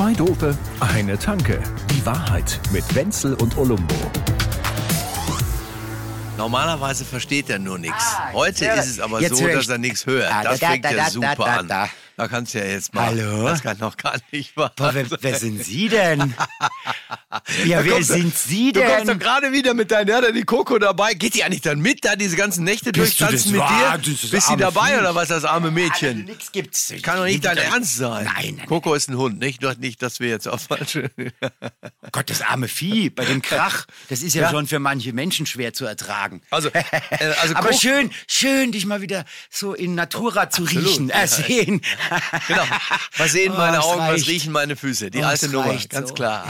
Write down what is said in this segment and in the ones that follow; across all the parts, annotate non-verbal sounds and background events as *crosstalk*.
Zwei Dope, eine Tanke. Die Wahrheit mit Wenzel und Olumbo. Normalerweise versteht er nur nichts. Ah, Heute ist es aber jetzt so, dass er nichts hört. Ah, Das da, fängt da, ja super da, an. da. Da kannst du ja jetzt mal. Hallo? Das kann noch gar nicht wahr Boah, wer, wer sind Sie denn? *laughs* Ja, wer sind Sie Du kommst doch denn? gerade wieder mit deiner, ja, die Coco dabei. Geht die eigentlich dann mit, da diese ganzen Nächte Bist du durchtanzen mit dir? Bist du arme dabei Viech. oder was, das arme Also, Mädchen? nix gibt's. Kann doch nicht dein Ernst sein. Nein, nein. Coco ist ein Hund, nicht? Nicht, dass wir jetzt auf falsche. Gott, das arme Vieh bei dem Krach. Das ist ja, Ja. schon für manche Menschen schwer zu ertragen. Also, äh, also *laughs* Aber Coco- schön, schön, dich mal wieder so in Natura zu absolut, riechen, äh, sehen. Genau. *laughs* Was sehen Oh, meine Augen, was reicht. riechen meine Füße? Die Oh, alte Nummer, ganz so. klar.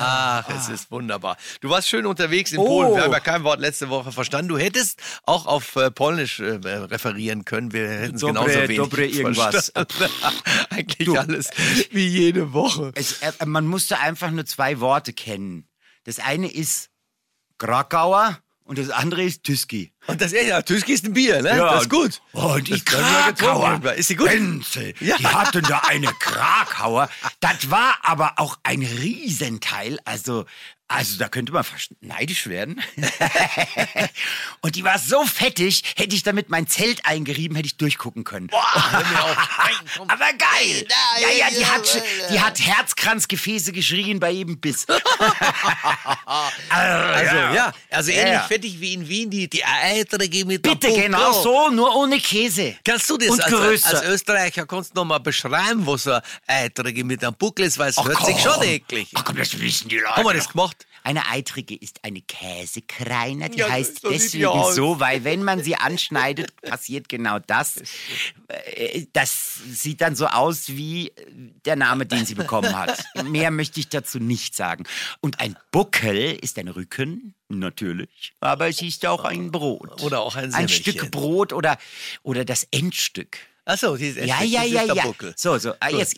Ach, es ist wunderbar. Du warst schön unterwegs in Oh. Polen. Wir haben ja kein Wort letzte Woche verstanden. Du hättest auch auf äh, Polnisch äh, referieren können. Wir hätten es genauso wenig dobre irgendwas. *laughs* Eigentlich Du. alles wie jede Woche. Es, äh, man musste einfach nur zwei Worte kennen. Das eine ist Krakauer und das andere ist Tüski. Und das ja, Tüski ist ein Bier, ne? das ist gut. Und die Das. Krakauer. Ist die gut? Wenzel, Ja. Die hatten da eine Krakauer. Das war aber auch ein Riesenteil. Also, also da könnte man fast neidisch werden. *laughs* und die war so fettig, hätte ich damit mein Zelt eingerieben, hätte ich durchgucken können. Nein, komm. Aber geil! Ja, ja, die hat, die hat Herzkranzgefäße geschrien bei jedem Biss. *laughs* Also, ja, also ähnlich Ja. fettig wie in Wien, die, die Eiträge mit Bitte, der genau so, nur ohne Käse. Kannst du das Und als, größer. als Österreicher kannst du noch mal beschreiben, was so ein Eitrige mit einem Buckel ist, weil es hört sich komm. schon eklig. Ach komm, das wissen die Leute. Haben wir das gemacht? Eine Eitrige ist eine Käsekreiner. Die Ja, heißt so deswegen so, weil *laughs* wenn man sie anschneidet, passiert genau das. Äh, Das sieht dann so aus wie der Name, den sie bekommen hat. Mehr möchte ich dazu nicht sagen. Und ein Buckel ist ein Rücken, natürlich. Aber es ist auch ein Brot. Oder auch ein Ein Semmelchen. Stück Brot oder, oder das Endstück. Achso, die ist echt Ja, das ja, ist ja, der ja. So, so. Ah, jetzt,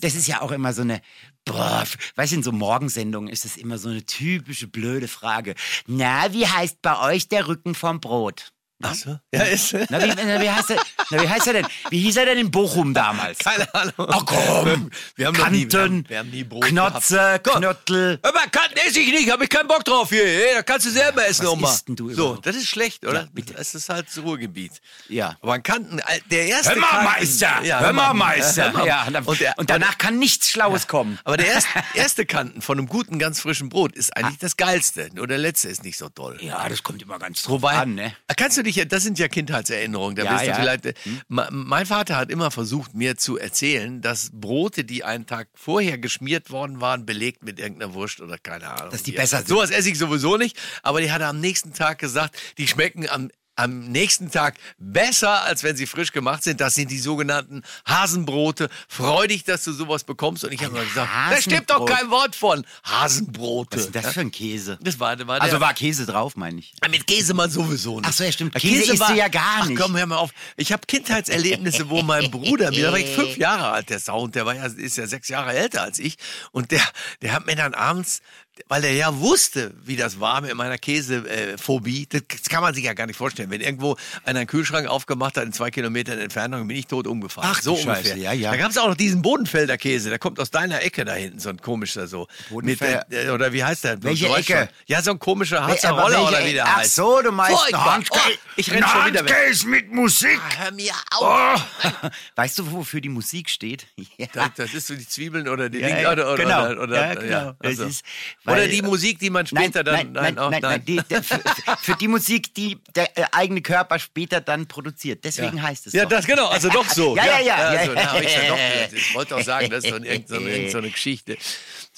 das ist ja auch immer so eine, boah, weißt du, in so Morgensendungen ist das immer so eine typische blöde Frage. Na, wie heißt bei euch der Rücken vom Brot? Achso. Ja, ist. Na, wie, na, wie, heißt er, na, wie heißt er denn? Wie hieß er denn in Bochum damals? Keine Ahnung. Ach komm, Wir haben noch nie, wir haben, Kanten, wir haben nie Brot Knotze, gehabt. Knöttel. Aber Kanten esse ich nicht, habe ich keinen Bock drauf hier. Hey, da kannst du selber essen Was nochmal. isst denn du So, überhaupt? das ist schlecht, oder? Ja, bitte. Das ist halt das Ruhrgebiet. Ja. Aber ein Kanten, äh, der erste Hör mal, Kanten, Meister! Ja, hör mal, hör Meister! mal. Ja, und, dann, Und, der, und danach kann nichts Schlaues kommen. Aber der erste, *laughs* erste Kanten von einem guten, ganz frischen Brot ist eigentlich das Geilste. Nur der letzte ist nicht so toll. Ja, das kommt immer ganz drauf Wobei, an, ne? kannst du dich, ja- das sind ja Kindheitserinnerungen. Da Ja, wirst du ja. vielleicht, äh, Ma- mein Vater hat immer versucht, mir zu erzählen, dass Brote, die einen Tag vorher geschmiert worden waren, belegt mit irgendeiner Wurst oder keine Ahnung. Dass die besser sind. Sowas esse ich sowieso nicht. Aber die hat er am nächsten Tag gesagt, die schmecken am am nächsten Tag besser, als wenn sie frisch gemacht sind. Das sind die sogenannten Hasenbrote. Freu dich, dass du sowas bekommst. Und ich habe mal gesagt, da stimmt doch kein Wort von Hasenbrote. Was ist denn das für ein Käse? Das war, war der, Also war Käse drauf, meine ich. mit Käse mal sowieso nicht. Ach so, ja, stimmt. Käse isst du ja gar nicht. Ach komm, hör mal auf. Ich habe Kindheitserlebnisse, wo mein Bruder, mir war ich fünf *laughs* Jahre alt, der Sound, der war ja, ist ja sechs Jahre älter als ich. Und der, der hat mir dann abends, weil er ja wusste, wie das war mit meiner Käsephobie, das kann man sich ja gar nicht vorstellen. Wenn irgendwo einer einen Kühlschrank aufgemacht hat in zwei Kilometern Entfernung, bin ich tot umgefallen. Ach, so ungefähr. ja, ja. Da gab es auch noch diesen Bodenfelder Käse, der kommt aus deiner Ecke da hinten, so ein komischer so. Bodenfelder- Mit, äh, oder wie heißt der? Welche Ecke? Ja, so ein komischer Harzer Roller oder wie der Ach heißt. so, du meinst einen Handkäse. Oh, ich renn schon wieder weg. Handkäse mit Musik. Hör mir auf. Oh. *laughs* Weißt du, wofür die Musik steht? *laughs* Ja. Das, das ist so die Zwiebeln oder die Ja, Dinge ja, oder, oder, genau. oder, oder Ja, genau. also. Es ist- oder weil- die Musik, die man Nein, später nein, dann nein, auch- nein, nein, die, der, für, für die Musik, die der äh, eigene Körper später dann produziert. Deswegen heißt es Ja, doch. das genau, also doch so. *laughs* Ja, ja, ja, ja, Also, ja. da hab ich ja doch, *laughs* ich wollte auch sagen, das ist so eine, irgend so irgend so eine *laughs* Geschichte.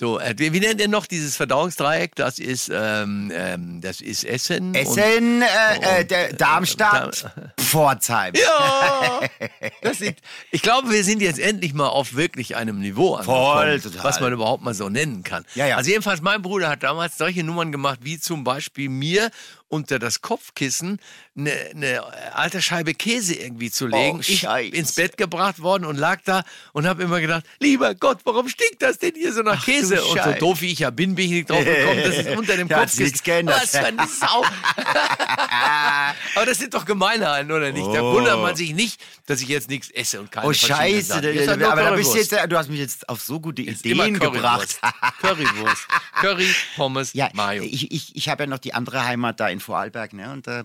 So, äh, wie, wie nennt ihr noch dieses Verdauungsdreieck? Das ist, ähm, ähm, das ist Essen. Essen, äh, äh, und- der Darmstadt, Pforzheim. Ja, *laughs* sieht, ich glaube, wir sind jetzt endlich mal auf wirklich einem Niveau Voll, angekommen, total. was man überhaupt mal so nennen kann. Ja, ja. Also jedenfalls, mein Bruder hat damals solche Nummern gemacht, wie zum Beispiel mir unter das Kopfkissen eine, eine alte Scheibe Käse irgendwie zu legen. Oh, ich ins Bett gebracht worden und lag da und habe immer gedacht, lieber Gott, warum stinkt das denn hier so nach Ach, Käse? Und so doof wie ich ja bin, bin ich nicht drauf gekommen, dass es unter dem *laughs* Da Kopfkissen. Was für eine Sau. *laughs* Aber das sind doch Gemeinheiten, oder nicht? Da Oh. wundert man sich nicht, dass ich jetzt nichts esse und keine Oh Scheiße, da- Jetzt aber da bist jetzt, du hast mich jetzt auf so gute immer Ideen gebracht. Currywurst. Currywurst. *laughs* Curry, Pommes, Ja, Mayo. ich, ich, ich habe ja noch die andere Heimat da in Vorarlberg, ne? Und da,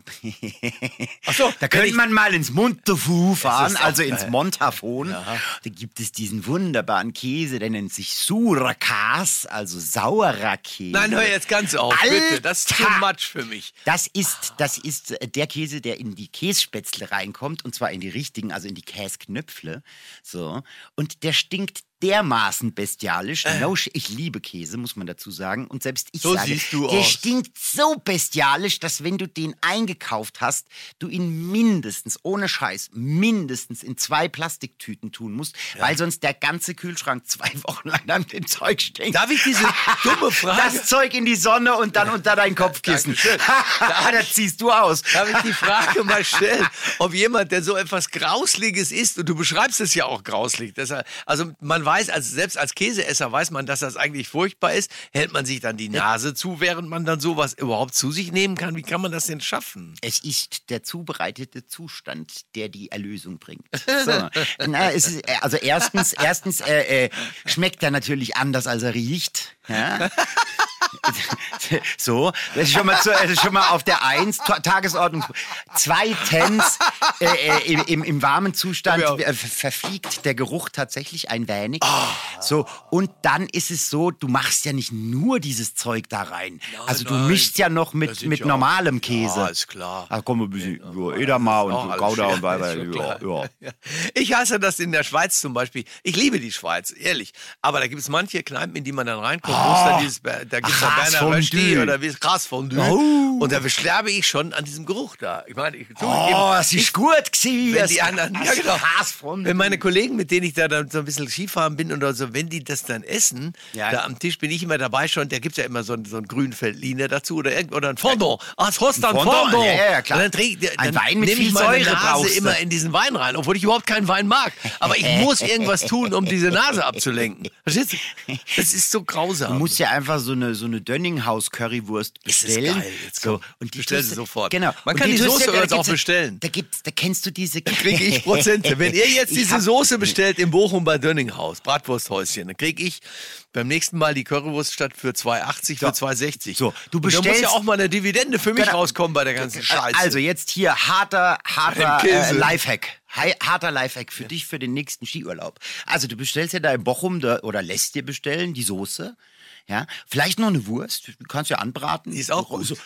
Ach so, *laughs* da könnte man mal ins Montefu fahren, also ins. Montafon. Da gibt es diesen wunderbaren Käse, der nennt sich Surakas, also saurer Käse. Nein, hör jetzt ganz auf, bitte. Das ist too Alter! much für mich. Das ist, das ist äh, der Käse, der in die Kässpätzle reinkommt und zwar in die richtigen, also in die Käsknöpfle. So. Und der stinkt dermaßen bestialisch. No, sh- ich liebe Käse, muss man dazu sagen. Und selbst ich Äh. So sage, siehst du der aus. stinkt so bestialisch, dass wenn du den eingekauft hast, du ihn mindestens, ohne Scheiß, mindestens in zwei Plastiktüten tun musst, weil sonst der ganze Kühlschrank *laughs* zwei Wochen lang an dem Zeug stinkt. Darf ich diese *laughs* dumme Frage- Das Zeug in die Sonne und dann unter dein Kopfkissen. *laughs* Da ziehst du aus. Darf ich die Frage mal stellen, ob jemand, der so etwas Grausliges isst, und du beschreibst es ja auch grauslig, deshalb, also man weiß, also selbst als Käseesser weiß man, dass das eigentlich furchtbar ist, hält man sich dann die Nase zu, während man dann sowas überhaupt zu sich nehmen kann. Wie kann man das denn schaffen? Es ist der zubereitete Zustand, der die Erlösung bringt. *laughs* So. Na, ist, äh, also erstens, erstens äh, äh, schmeckt er natürlich anders, als er riecht. Ja? *laughs* *laughs* So, das ist schon mal, zu, das ist schon mal auf der Eins Ta- Tagesordnung. Zweitens, äh, äh, im, im, im warmen Zustand Ja. äh, ver- verfliegt der Geruch tatsächlich ein wenig. So, und dann ist es so, du machst ja nicht nur dieses Zeug da rein. also du nein. mischst ja noch mit, mit ja auch- normalem Käse. Ja, ist klar. Ach komm, ein bisschen ja, Edamer Auch und alles Gouda und weiter. Ja, ja. *laughs* Ich hasse das in der Schweiz zum Beispiel. Ich liebe die Schweiz, ehrlich. Aber da gibt es manche Kneipen, in die man dann reinkommt. dieses, da gibt es Berner Grasfondue. Rösti oder wie Grasfondue. Oh. Und da sterbe ich schon an diesem Geruch da. Ich meine, ich, du, Oh, es ist gut gewesen. wenn die anderen, ja genau. Haarfront. Wenn meine Kollegen, mit denen ich da dann so ein bisschen Skifahren bin oder so, wenn die das dann essen, Ja. da am Tisch bin ich immer dabei schon, da gibt es ja immer so ein, so ein Grünfeldliner dazu oder, irgend- oder ein Fondant. Ah, es hast ein Fondant, Fondant. ja, ja, klar. Und dann trinke dann Wein mit nehme viel ich meine Säure Nase du. immer in diesen Wein rein, obwohl ich überhaupt keinen Wein mag. Aber ich *laughs* muss irgendwas tun, um diese Nase abzulenken. Verstehst du? Das ist so grausam. Du musst ja einfach so eine, so eine Dönninghaus-Currywurst Ist das bestellen. geil, jetzt so, und die Bestell tust sie du- sofort. Genau. Man Und kann die tust Soße übrigens auch bestellen. Da, gibt's, da kennst du diese... Da kriege ich *laughs* Prozente. Wenn ihr jetzt diese Soße bestellt im Bochum bei Dönninghaus, Bratwursthäuschen, dann kriege ich beim nächsten Mal die Currywurst statt für 2,80 für 2,60. So, du Und da muss bestellst- ja auch mal eine Dividende für mich Genau. rauskommen bei der ganzen Scheiße. Also jetzt hier harter, harter äh, Lifehack. Harter Lifehack für dich für den nächsten Skiurlaub. Also du bestellst ja da in Bochum da, oder lässt dir bestellen die Soße. Ja, vielleicht noch eine Wurst, du kannst ja anbraten. Ist auch gut. so,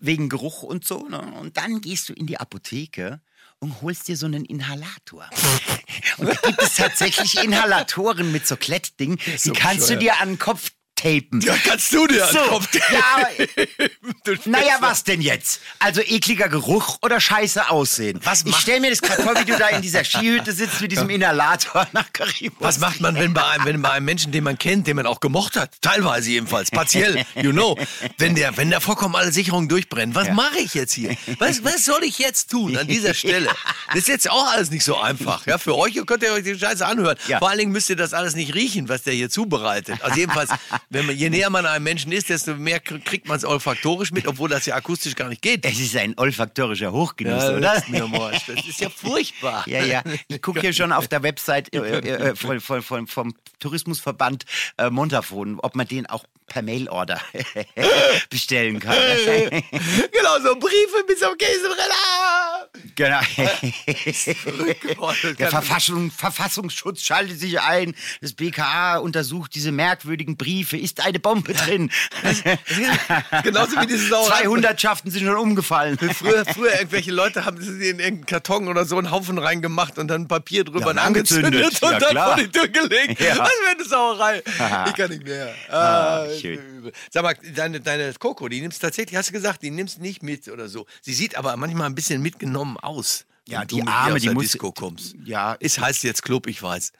wegen Geruch und so. Ne? Und dann gehst du in die Apotheke und holst dir so einen Inhalator. und da gibt es tatsächlich *laughs* Inhalatoren mit so Klettding, die kannst du dir an den Kopf tapen. ja, kannst du dir So, Kopf ja, *laughs* naja, was denn jetzt? Also ekliger Geruch oder scheiße Aussehen? Was ich stell mir das gerade vor, wie du da in dieser *laughs* Skihütte sitzt mit diesem Inhalator nach Currywurst. Was macht man, wenn bei, einem, wenn bei einem Menschen, den man kennt, den man auch gemocht hat, teilweise jedenfalls, partiell, *laughs* you know, wenn der, wenn da vollkommen alle Sicherungen durchbrennen, was mache ich jetzt hier? Was, was soll ich jetzt tun an dieser Stelle? Das ist jetzt auch alles nicht so einfach. Ja, für euch könnt ihr euch die Scheiße anhören. Ja. Vor allen Dingen müsst ihr das alles nicht riechen, was der hier zubereitet. Also jedenfalls, wenn man, je näher man einem Menschen ist, desto mehr kr- kriegt man es olfaktorisch mit, obwohl das ja akustisch gar nicht geht. Es ist ein olfaktorischer Hochgenuss, Ja, oder? das ist mir wurscht. Das ist ja furchtbar. Ja, ja. Ich gucke hier schon auf der Website äh, äh, äh, von, von, von, vom Tourismusverband äh, Montafon, ob man den auch per Mailorder *laughs* bestellen kann. genau, so Briefe mit so einem Käse drin. Ah! Genau. Der Verfassung, Verfassungsschutz schaltet sich ein. Das BKA untersucht diese merkwürdigen Briefe. Ist eine Bombe drin? Genauso wie diese Sauerei. 200 Schaften sind schon umgefallen. Früher, früher irgendwelche Leute haben sie in irgendeinen Karton oder so einen Haufen reingemacht und dann Papier drüber Ja, angezündet angezündet. und Ja, dann klar. vor die Tür gelegt. Ja. Was für eine Sauerei. *laughs* ich kann nicht mehr. Ah, übel. Sag mal, deine, deine Coco, die nimmst tatsächlich, hast du gesagt, die nimmst nicht mit oder so. Sie sieht aber manchmal ein bisschen mitgenommen aus. Ja, die Arme, die muss- Disco kommst. Ja. Es heißt jetzt Club, ich weiß.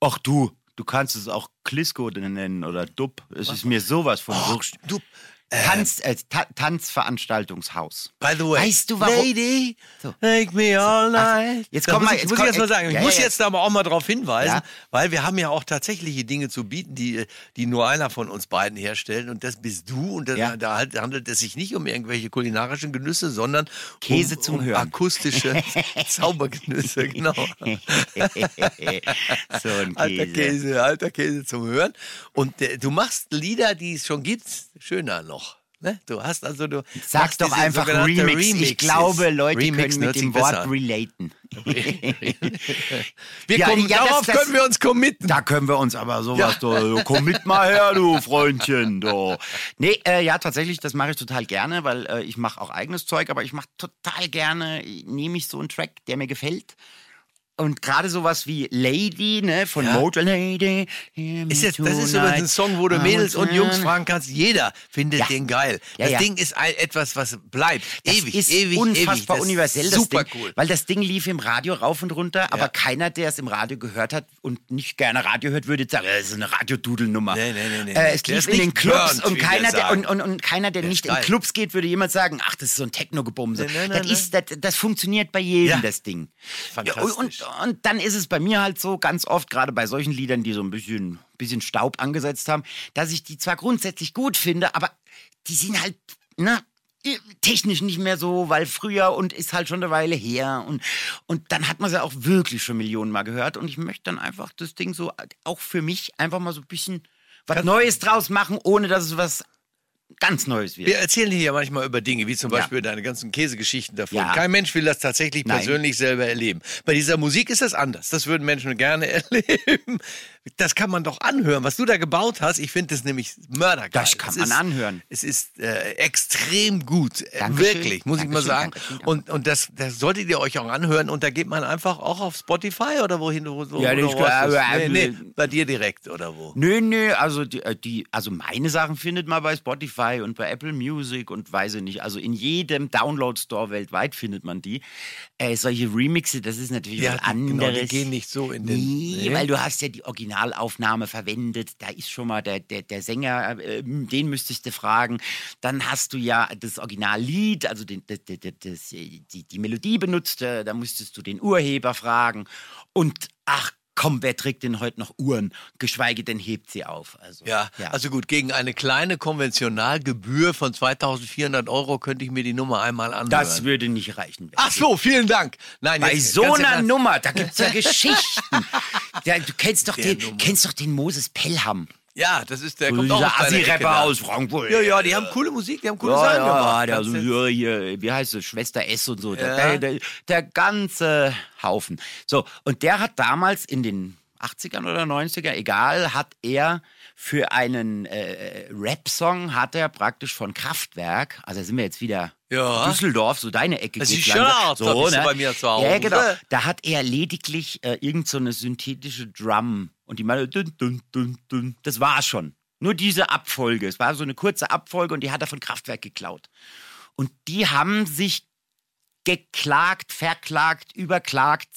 Ach du, du kannst es auch Klisco nennen oder Dub. Es ist mir sowas von wurscht. Du, Tanz, äh, Ta Tanzveranstaltungshaus. By the way, Weißt du, warum- Lady, So. take me all night. jetzt Da komm muss mal, ich, jetzt muss komm- ich erst mal sagen, ich ja, muss ja. jetzt aber auch mal darauf hinweisen, Ja. weil wir haben ja auch tatsächliche Dinge zu bieten, die, die nur einer von uns beiden herstellt und das bist du und das, da halt- handelt es sich nicht um irgendwelche kulinarischen Genüsse, sondern Käse um, zum um Hören. akustische *laughs* Zaubergenüsse, genau. *laughs* so ein Alter Käse. Käse, alter Käse zum Hören. Und äh, du machst Lieder, die es schon gibt, schöner noch. Ne? Du hast also du Sag machst doch einfach Remix. Ich Remixes. glaube, Leute Remix können mit dem Wort besser relaten. *laughs* Wir Ja, kommen, ja, das- darauf das- können wir uns committen. Da können wir uns aber sowas, ja. *laughs* komm mit mal her, du Freundchen. Do. Nee, äh, ja, tatsächlich, das mache ich total gerne, weil äh, ich mache auch eigenes Zeug, aber ich mache total gerne, nehme ich so einen Track, der mir gefällt. Und gerade sowas wie Lady, ne, von Ja. Motor Lady. Ist jetzt, das ist übrigens ein Song, wo du Mädels und Jungs fragen kannst. Jeder findet Ja. den geil. Das ja. Ding ist ein, etwas, was bleibt. Das ewig, ist ewig, unfassbar ewig. Das ist universell, das super Ding, cool. weil das Ding lief im Radio rauf und runter, aber keiner, der es im Radio gehört hat und nicht gerne Radio hört, würde jetzt sagen, das ist eine Radiodudelnummer. Nee, nee, nee, nee. Äh, es lief in den Clubs burnt, und keiner, der, und, und, und keiner, der Der nicht in. Clubs geht, würde jemand sagen, ach, das ist so ein Techno-Gebumse. Nee, nee, das, ist, das, das funktioniert bei jedem, das Ding. Fantastisch. Und, und dann ist es bei mir halt so, ganz oft, gerade bei solchen Liedern, die so ein bisschen, bisschen Staub angesetzt haben, dass ich die zwar grundsätzlich gut finde, aber die sind halt, na, technisch nicht mehr so, weil früher und ist halt schon eine Weile her. Und, und dann hat man sie auch wirklich schon Millionen Mal gehört. Und ich möchte dann einfach das Ding so auch für mich einfach mal so ein bisschen was Neues draus machen, ohne dass es was ganz Neues wird. Wir erzählen hier ja manchmal über Dinge, wie zum Ja. Beispiel deine ganzen Käsegeschichten davon. Ja. Kein Mensch will das tatsächlich Nein. persönlich selber erleben. Bei dieser Musik ist das anders. Das würden Menschen gerne *laughs* erleben. Das kann man doch anhören, was du da gebaut hast. Ich finde das nämlich mördergeil. Das kann Es man ist, anhören. Es ist äh, extrem gut. Äh, Dankeschön. Wirklich, muss ich mal Dankeschön, sagen. Dankeschön, danke. Und, und das, das solltet ihr euch auch anhören. Und da geht man einfach auch auf Spotify oder wohin du so Ja, wo du's? äh, nee, äh, nee, bei dir direkt oder wo? Nö, nö, also die, also meine Sachen findet man bei Spotify und bei Apple Music und weiß ich nicht. Also in jedem Download-Store weltweit findet man die. Äh, solche Remixe, das ist natürlich Ja, was die- genau, anderes. die gehen nicht so in den- Nee, Nee. weil du hast ja die Originalaufnahme verwendet. Da ist schon mal der, der, der Sänger, äh, den müsstest du fragen. Dann hast du ja das Originallied, also den, das, das, das, die, die Melodie benutzt. äh, Da musstest du den Urheber fragen. Und ach komm, wer trägt denn heute noch Uhren? Geschweige denn hebt sie auf. Also, Ja, also gut, gegen eine kleine Konventionalgebühr von 2400 Euro könnte ich mir die Nummer einmal anhören. das würde nicht reichen. Ach so, vielen Dank. Nein, Bei jetzt so einer. Nummer, da gibt's ja Geschichten. *laughs* Ja, du kennst doch, Der den, Nummer. kennst doch den Moses Pelham. Ja, das ist der So kommt auch dieser Ecke Assi-Rapper da. aus Frankfurt. Ja, ja, die haben coole Musik, die haben coole Ja, Sachen ja, gemacht. der, Das so, ist- hier, wie heißt es, Schwester S und so. Ja. Der, der, der ganze Haufen. So, und der hat damals in den 80ern oder 90er, egal, hat er für einen äh, Rap-Song, hat er praktisch von Kraftwerk, also da sind wir jetzt wieder Ja. Düsseldorf, so deine Ecke Das langsam. schön, da bist du bei mir zu Hause. Ja, genau. Da hat er lediglich äh, irgend so eine synthetische Drum und die mal dun, dun, dun, dun. Das war schon. Nur diese Abfolge. Es war so eine kurze Abfolge und die hat er von Kraftwerk geklaut. Und die haben sich geklagt, verklagt, überklagt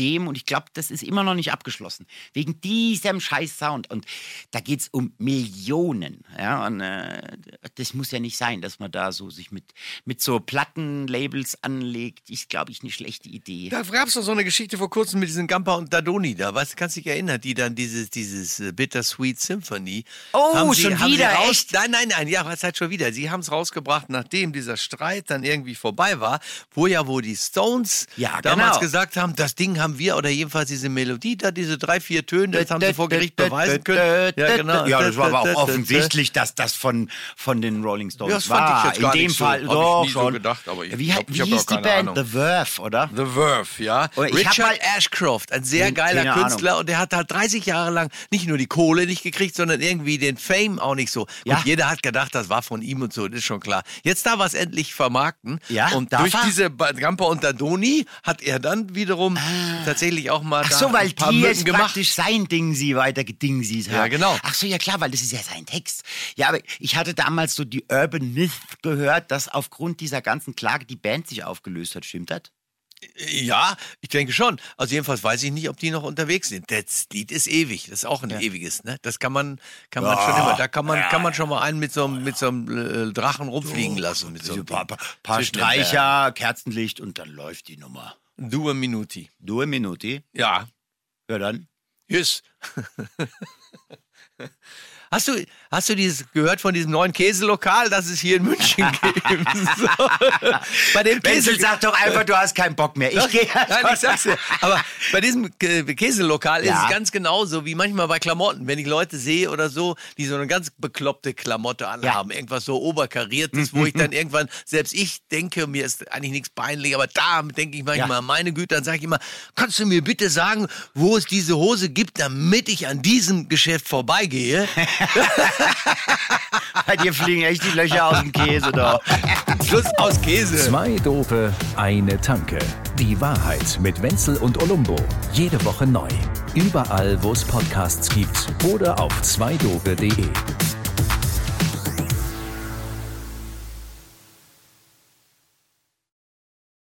seitdem und ich glaube, das ist immer noch nicht abgeschlossen. Wegen diesem scheiß Sound. Und da geht es um Millionen. Ja, und äh, das muss ja nicht sein, dass man da so sich mit, mit so Plattenlabels anlegt. Ist, glaube ich, eine schlechte Idee. Da gab es doch so eine Geschichte vor kurzem mit diesen Gampa und Dadoni da. Weißt du, kannst dich erinnern, die dann dieses, dieses äh, Bittersweet Symphony. Oh, haben sie, schon haben wieder, raus, echt? Nein, nein, nein, ja, was halt schon wieder. Sie haben es rausgebracht, nachdem dieser Streit dann irgendwie vorbei war, wo ja, wo die Stones Ja, damals genau. gesagt haben, das Ding haben wir, oder jedenfalls diese Melodie da, diese drei, vier Töne, das haben sie vor Gericht beweisen können. Ja, genau. Ja, das war aber auch offensichtlich, dass das von, von den Rolling Stones Ja, das fand war. ich jetzt gar In dem nicht so. Fall ich doch nie so schon. gedacht, aber ich wie, glaub, wie ich hieß die Band? Ahnung. The Verve, oder? The Verve, ja. Oh, ich hab Richard Ashcroft, ein sehr Hm, geiler Künstler und der hat halt 30 Jahre lang nicht nur die Kohle nicht gekriegt, sondern irgendwie den Fame auch nicht so. Ja. Und jeder hat gedacht, das war von ihm und so, das ist schon klar. Jetzt darf er es endlich vermarkten. Ja, und durch diese Gampa und Dadoni hat er dann wiederum tatsächlich auch mal Ah. Ach da so, weil die jetzt gemacht. praktisch sein Ding sie weiter gedingsies haben. Ja, genau. Ach so, ja klar, weil das ist ja sein Text. Ja, aber ich hatte damals so die Urban Myth gehört, dass aufgrund dieser ganzen Klage die Band sich aufgelöst hat. Stimmt das? Ja, ich denke schon. Also jedenfalls weiß ich nicht, ob die noch unterwegs sind. Das Lied ist ewig. Das ist auch ein ewiges, ne? Das kann man, kann man schon immer. Da kann man, kann man schon mal einen mit so, einem- mit so einem äh, Drachen rumfliegen lassen. Mit so So ein paar, paar, Streicher, Kerzenlicht und dann läuft die Nummer. Due Minuti. Due Minuti. Ja. Ja, dann. Yes. *laughs* Hast du, hast du dieses gehört von diesem neuen Käselokal, das es hier in München *laughs* gibt? So. Bei dem Wenzel, Käse sag doch einfach, du hast keinen Bock mehr. Ich gehe Nein, ich sag's dir. Aber bei diesem Kä- Käselokal ist Ja. es ganz genauso wie manchmal bei Klamotten. Wenn ich Leute sehe oder so, die so eine ganz bekloppte Klamotte anhaben, irgendwas so oberkariertes, wo ich dann irgendwann, selbst ich denke, mir ist eigentlich nichts peinlich, aber da denke ich manchmal, Ja. meine Güte, dann sage ich immer, kannst du mir bitte sagen, wo es diese Hose gibt, damit ich an diesem Geschäft vorbeigehe? *laughs* Bei dir fliegen echt die Löcher aus dem Käse da. Schluss aus Käse. Zwei Dope, eine Tanke. Die Wahrheit mit Wenzel und Olumbo. Jede Woche neu. Überall, wo es Podcasts gibt oder auf zweidope.de.